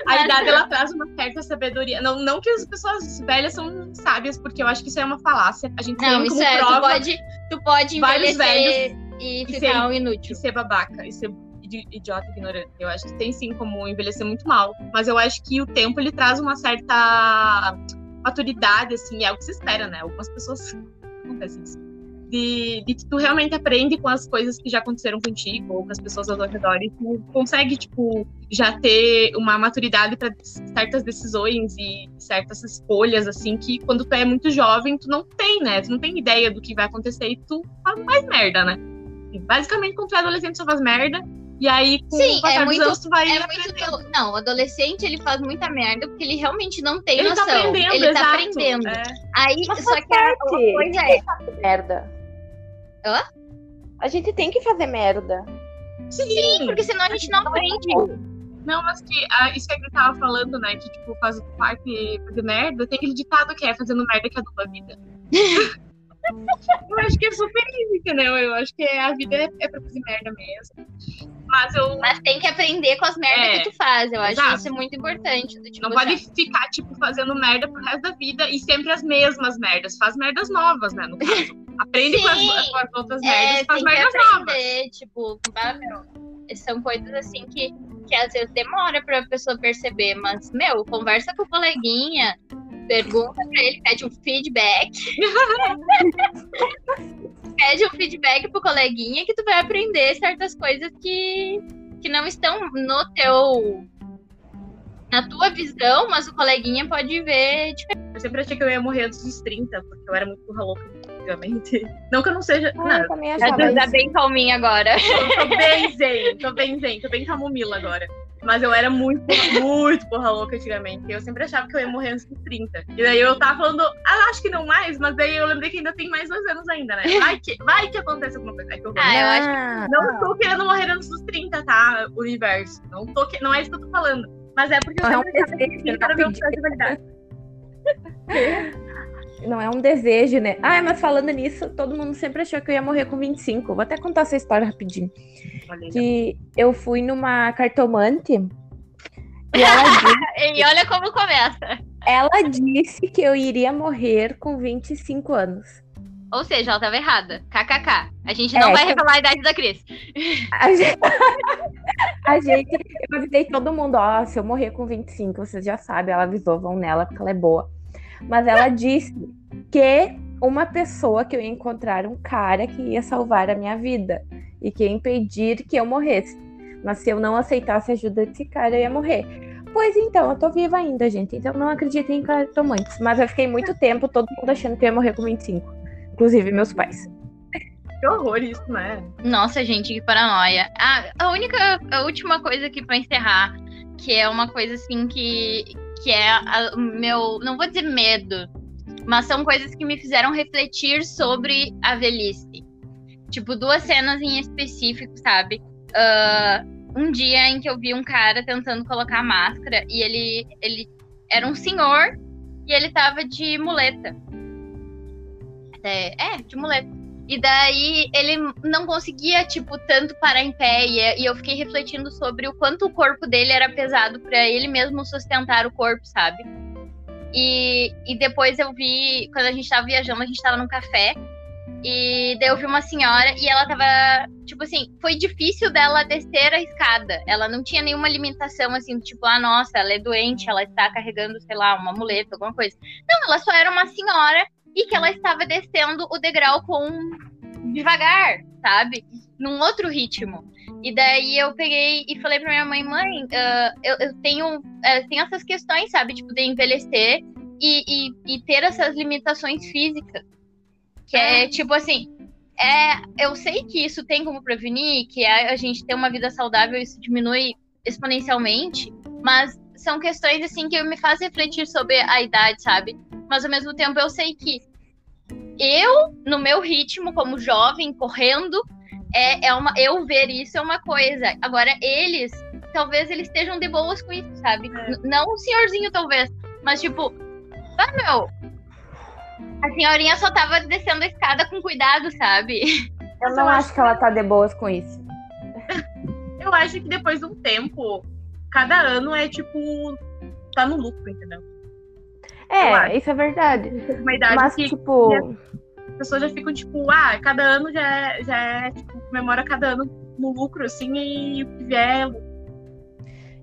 S3: a
S2: mas-
S3: idade ela traz uma certa sabedoria. Não, não que as pessoas velhas são sábias, porque eu acho que isso é uma falácia. A gente
S2: Não,
S3: tem
S2: isso é, tu pode, tu pode
S3: vários
S2: envelhecer e
S3: e
S2: ficar
S3: ser-
S2: um
S3: e
S2: inútil.
S3: ser babaca, e ser idi- idiota, ignorante. Eu acho que tem sim como envelhecer muito mal. Mas eu acho que o tempo ele traz uma certa maturidade, assim, é o que se espera, né? Algumas pessoas acontece isso. De, de que tu realmente aprende com as coisas que já aconteceram contigo, ou com as pessoas ao redor, e tu consegue, tipo, já ter uma maturidade para certas decisões e certas escolhas, assim, que quando tu é muito jovem, tu não tem, né? Tu não tem ideia do que vai acontecer e tu faz mais merda, né? Basicamente, quando tu é adolescente, tu faz merda, e aí, com
S2: Sim,
S3: o passar
S2: é
S3: dos
S2: muito-
S3: anos, tu vai
S2: É
S3: aprendendo.
S2: muito. Não, o adolescente ele faz muita merda porque ele realmente não tem
S3: Ele
S2: noção.
S3: tá aprendendo,
S2: ele tá
S3: exato.
S2: aprendendo.
S3: É.
S2: Aí,
S1: Mas
S2: só que a, coisa é.
S1: Merda.
S2: Hã?
S1: A gente tem que fazer merda.
S2: Sim, porque senão a gente não aprende.
S3: Não, mas que ah, isso que a Gui tava falando, né? Que, tipo, faz parte fazer merda, tem aquele ditado que é fazendo merda que adula a vida. eu acho que é super isso, entendeu? Eu acho que a vida é, é pra fazer merda mesmo. Mas eu
S2: Mas tem que aprender com as merdas
S3: É,
S2: que tu faz. Eu acho
S3: exato.
S2: isso muito importante. tipo,
S3: não pode
S2: assim,
S3: ficar, tipo, fazendo merda pro resto da vida e sempre as mesmas merdas. Faz merdas novas, né? No caso. Aprende com as, com as outras
S2: É,
S3: merdas e faz merdas novas.
S2: aprender, tipo, ah, meu, são coisas assim que, que às vezes demora pra pessoa perceber, mas, meu, conversa com o coleguinha, pergunta pra ele, pede um feedback. pede um feedback pro coleguinha que tu vai aprender certas coisas que, que não estão no teu. Na tua visão, mas o coleguinha pode ver diferente.
S3: Eu sempre achei que eu ia morrer antes dos 30, porque eu era muito porra louca antigamente. Não que eu não seja.
S1: Ah,
S3: não,
S1: eu
S2: tá bem calminha agora.
S3: Eu tô bem zen, tô bem zen, tô bem camomila agora. Mas eu era muito, muito porra louca antigamente. Eu sempre achava que eu ia morrer antes dos 30. E daí eu tava falando, ah, acho que não mais, mas daí eu lembrei que ainda tem mais dois anos ainda, né? Vai que, vai que acontece alguma coisa. Aí que eu.
S2: Ah, eu acho
S1: Ah,
S3: Não tô querendo morrer antes dos 30, tá? Universo. Não, tô que... não é isso que eu tô falando. Mas é porque eu
S1: Não é
S3: sempre achava que 30 era meu prazo de validade.
S1: Não é um desejo, né? Ah, mas falando nisso, todo mundo sempre achou que eu ia morrer com 25. Vou até contar essa história rapidinho.
S3: Olha
S1: Que eu fui numa cartomante e ela, di-
S2: E olha como começa.
S1: ela disse que eu iria morrer com 25 anos.
S2: Ou seja, ela tava errada. KKK. A gente não
S1: É,
S2: vai revelar a idade da Cris.
S1: A gente, a gente, eu avisei todo mundo, ó, se eu morrer com 25, vocês já sabem, ela avisou, vão nela, porque ela é boa. Mas ela disse que uma pessoa que eu ia encontrar um cara que ia salvar a minha vida e que ia impedir que eu morresse. Mas se eu não aceitasse a ajuda desse cara, eu ia morrer. Pois então, eu tô viva ainda, gente. Então não acreditem em cartomantes. Mas eu fiquei muito tempo todo mundo achando que eu ia morrer com 25. Inclusive meus pais.
S3: Que horror isso, né?
S2: Nossa, gente, que paranoia. Ah, a única, a última coisa aqui pra encerrar, que é uma coisa assim que, que é o meu, não vou dizer medo, mas são coisas que me fizeram refletir sobre a velhice. Tipo, duas cenas em específico, sabe? Ah, um dia em que eu vi um cara tentando colocar máscara e ele, ele era um senhor e ele tava de muleta. É, é, de muleta. E daí ele não conseguia, tipo, tanto parar em pé. E, e eu fiquei refletindo sobre o quanto o corpo dele era pesado pra ele mesmo sustentar o corpo, sabe? E, e depois eu vi, quando a gente tava viajando, a gente tava num café. E daí eu vi uma senhora e ela tava, tipo assim, foi difícil dela descer a escada. Ela não tinha nenhuma limitação, assim, tipo, ah, nossa, ela é doente, ela está carregando, sei lá, uma muleta, alguma coisa. Não, ela só era uma senhora e que ela estava descendo o degrau com devagar, sabe? Num outro ritmo. E daí eu peguei e falei pra minha mãe, mãe, ah, eu, eu tenho, eh, tenho essas questões, sabe? Tipo, de envelhecer e, e, e ter essas limitações físicas. Que é tipo assim, é, eu sei que isso tem como prevenir, que é a gente ter uma vida saudável, isso diminui exponencialmente, mas são questões assim que me fazem refletir sobre a idade, sabe? Mas ao mesmo tempo eu sei que eu, no meu ritmo, como jovem, correndo, é, é uma, eu ver isso é uma coisa. Agora, eles, talvez eles estejam de boas com isso, sabe? N- Não o senhorzinho, talvez, mas tipo, ah, meu, A senhorinha só tava descendo a escada com cuidado, sabe?
S1: Eu não acho que ela tá de boas com isso.
S3: Eu acho que depois de um tempo, cada ano é tipo. tá no lucro, entendeu?
S1: É, isso é verdade.
S3: Uma idade
S1: Mas,
S3: que
S1: tipo,
S3: as pessoas já ficam, tipo, ah, cada ano já é, já é tipo, comemora cada ano no lucro, assim, e o que vier é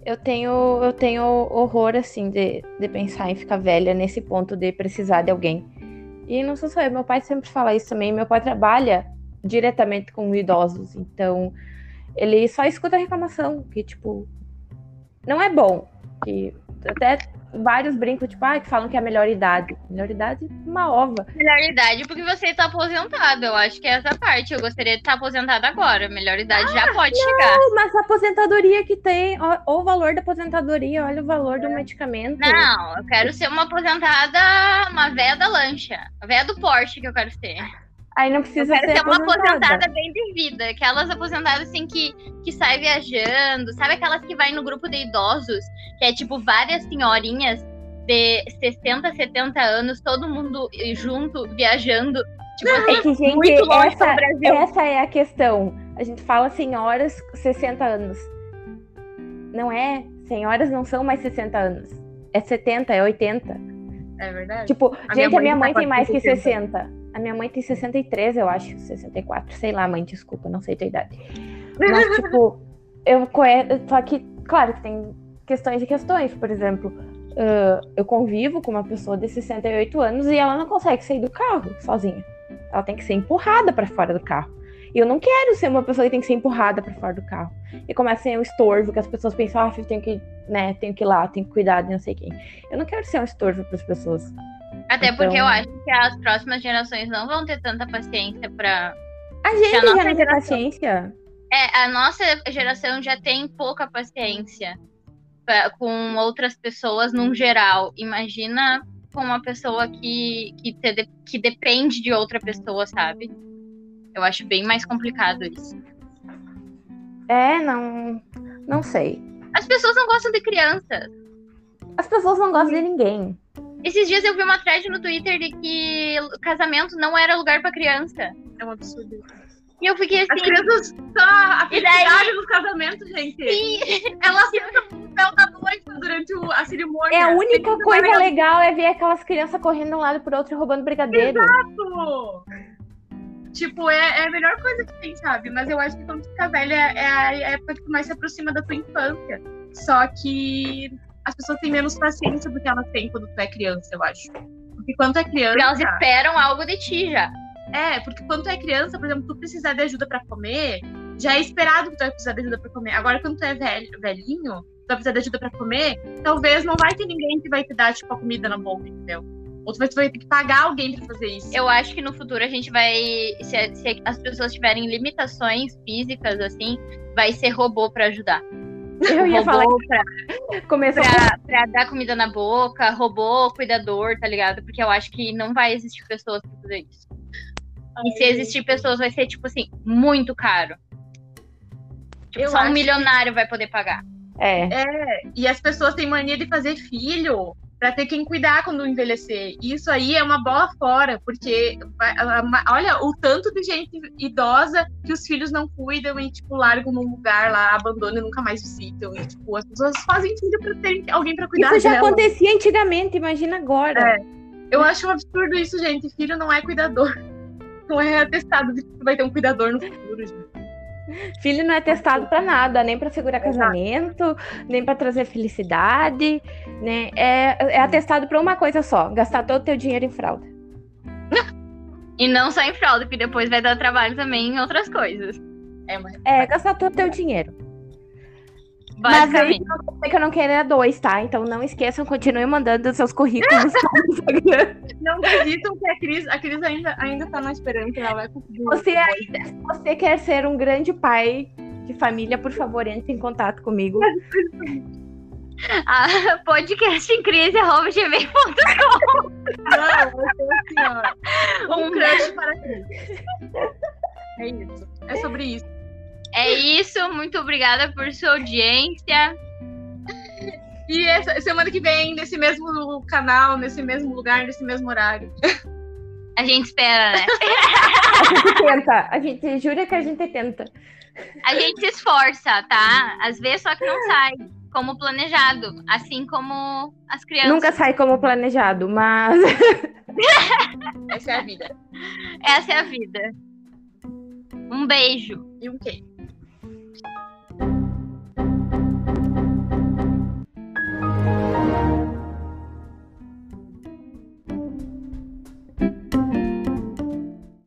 S1: eu tenho, eu tenho horror, assim, de, de pensar em ficar velha nesse ponto de precisar de alguém. E não sou só eu, meu pai sempre fala isso também. Meu pai trabalha diretamente com idosos, então ele só escuta reclamação, que, tipo, não é bom. Que até vários brincam, tipo, ah, que falam que é a melhor idade. Melhor idade, uma ova.
S2: Melhor idade porque você tá aposentado. Eu acho que é essa parte. Eu gostaria de estar aposentada agora. Melhor idade já pode chegar.
S1: Não, mas a aposentadoria que tem, ó, ó o valor da aposentadoria, olha o valor do medicamento.
S2: Não, eu quero ser uma aposentada, uma véia da lancha. A véia do Porsche que eu quero ser.
S1: Aí não
S2: Eu
S1: precisa
S2: quero
S1: ser
S2: ser uma
S1: aposentada.
S2: bem de vida. Aquelas aposentadas assim que, que sai viajando. Sabe aquelas que vai no grupo de idosos? Que é tipo várias senhorinhas de 60, 70 anos, todo mundo junto, viajando. Tipo
S1: É
S2: assim,
S1: que, gente,
S2: muito longe
S1: essa,
S2: do Brasil.
S1: essa é a questão. A gente fala senhoras 60 anos. Não é. Senhoras não são mais 60 anos. É 70, é 80.
S3: É verdade?
S1: Tipo,
S3: A minha
S1: gente, a
S3: mãe
S1: minha
S3: tá
S1: mãe tem mais que
S3: 60.
S1: 60. A minha mãe tem 63, eu acho. 64. Sei lá, mãe, desculpa, não sei tua idade. Mas, tipo, eu conheço. Só que, claro que tem questões e questões. Por exemplo, ah, eu convivo com uma pessoa de 68 anos e ela não consegue sair do carro sozinha. Ela tem que ser empurrada pra fora do carro. E eu não quero ser uma pessoa que tem que ser empurrada pra fora do carro. E começa a ser um estorvo, que as pessoas pensam, ah, eu tenho que, né, tenho que ir lá, tenho que cuidar de não sei quem. Eu não quero ser um estorvo pras pessoas.
S2: Até porque
S1: Então-
S2: eu acho que as próximas gerações não vão ter tanta paciência pra.
S1: A gente
S2: a
S1: já não tem paciência.
S2: É, a nossa geração já tem pouca paciência pra- com outras pessoas num geral. Imagina com uma pessoa que, que, te que depende de outra pessoa, sabe? Eu acho bem mais complicado isso.
S1: É, não. Não sei.
S2: As pessoas não gostam de crianças.
S1: As pessoas não gostam de ninguém.
S2: Esses dias eu vi uma thread no Twitter de que casamento não era lugar pra criança.
S3: É um absurdo.
S2: E eu fiquei
S3: As
S2: assim.
S3: crianças tá a
S2: E daí?
S3: felicidade nos casamentos, gente.
S2: "Sim."
S3: Elas sentam no papel da noiva durante o- a cerimônia.
S1: É a única coisa
S3: trabalhar
S1: legal é ver aquelas crianças correndo de um lado pro outro e roubando brigadeiro.
S3: junto. Tipo, é, é a melhor coisa que tem, sabe? Mas eu acho que quando fica velha é a época que tu mais se aproxima da tua infância. Só que as pessoas têm menos paciência do que elas têm quando tu é criança, eu acho. Porque quando tu é criança.
S2: Porque elas esperam algo de ti já.
S3: É, porque quando tu é criança, por exemplo, tu precisar de ajuda pra comer, já é esperado que tu vai precisar de ajuda pra comer. Agora, quando tu é velho, velhinho, tu vai precisar de ajuda pra comer, talvez não vai ter ninguém que vai te dar, tipo, a comida na boca, entendeu? Ou tu vai, tu vai ter que pagar alguém pra fazer isso.
S2: Eu acho que no futuro a gente vai. Se, se as pessoas tiverem limitações físicas, assim, vai ser robô pra ajudar.
S1: Eu ia
S2: robô
S1: falar
S2: pra,
S1: que começou
S2: pra, pra dar comida na boca, robô, cuidador, tá ligado? Porque eu acho que não vai existir pessoas pra fazer isso. E se existir pessoas, vai ser, tipo assim, muito caro. Tipo, só um
S3: que-
S2: milionário vai poder pagar.
S1: É.
S3: E as pessoas têm mania de fazer filho pra ter quem cuidar quando envelhecer. Isso aí é uma bola fora, porque olha o tanto de gente idosa que os filhos não cuidam e tipo largam num lugar lá, abandonam e nunca mais visitam. E tipo, as pessoas fazem filho pra ter alguém pra cuidar
S1: Isso já
S3: dela.
S1: acontecia antigamente, imagina agora.
S3: É. Eu acho um absurdo isso, gente. Filho não é cuidador. Não é atestado de que vai ter um cuidador no futuro, gente.
S1: Filho não é testado pra nada, nem pra segurar casamento, nem pra trazer felicidade, né? É, é atestado pra uma coisa só, gastar todo o teu dinheiro em fralda.
S2: E não só em fralda, porque depois vai dar trabalho também em outras coisas.
S3: É, mas
S1: É, gastar todo o teu dinheiro. Mas não quer dizer que eu não queria dois, tá? Então não esqueçam, continuem mandando seus currículos no Instagram.
S3: não desistam que a Cris, a Cris ainda, ainda tá na esperança, ela vai conseguir.
S1: Você, ainda- se você quer ser um grande pai de família, por favor, entre em contato comigo.
S2: Ah, podcast em crise, arroba gmail.com.
S3: Não, vai ser assim, ó. Um
S2: Um
S3: crush para a Cris. É isso. É sobre isso.
S2: É isso, muito obrigada por sua audiência.
S3: E essa semana que vem, nesse mesmo canal, nesse mesmo lugar, nesse mesmo horário.
S2: A gente espera, né?
S1: A gente tenta. A gente jura que a gente tenta.
S2: A gente se esforça, tá? Às vezes só que não sai como planejado. Assim como as crianças.
S1: Nunca sai como planejado, mas.
S3: Essa é a vida.
S2: Essa é a vida. Um beijo.
S3: E um queijo.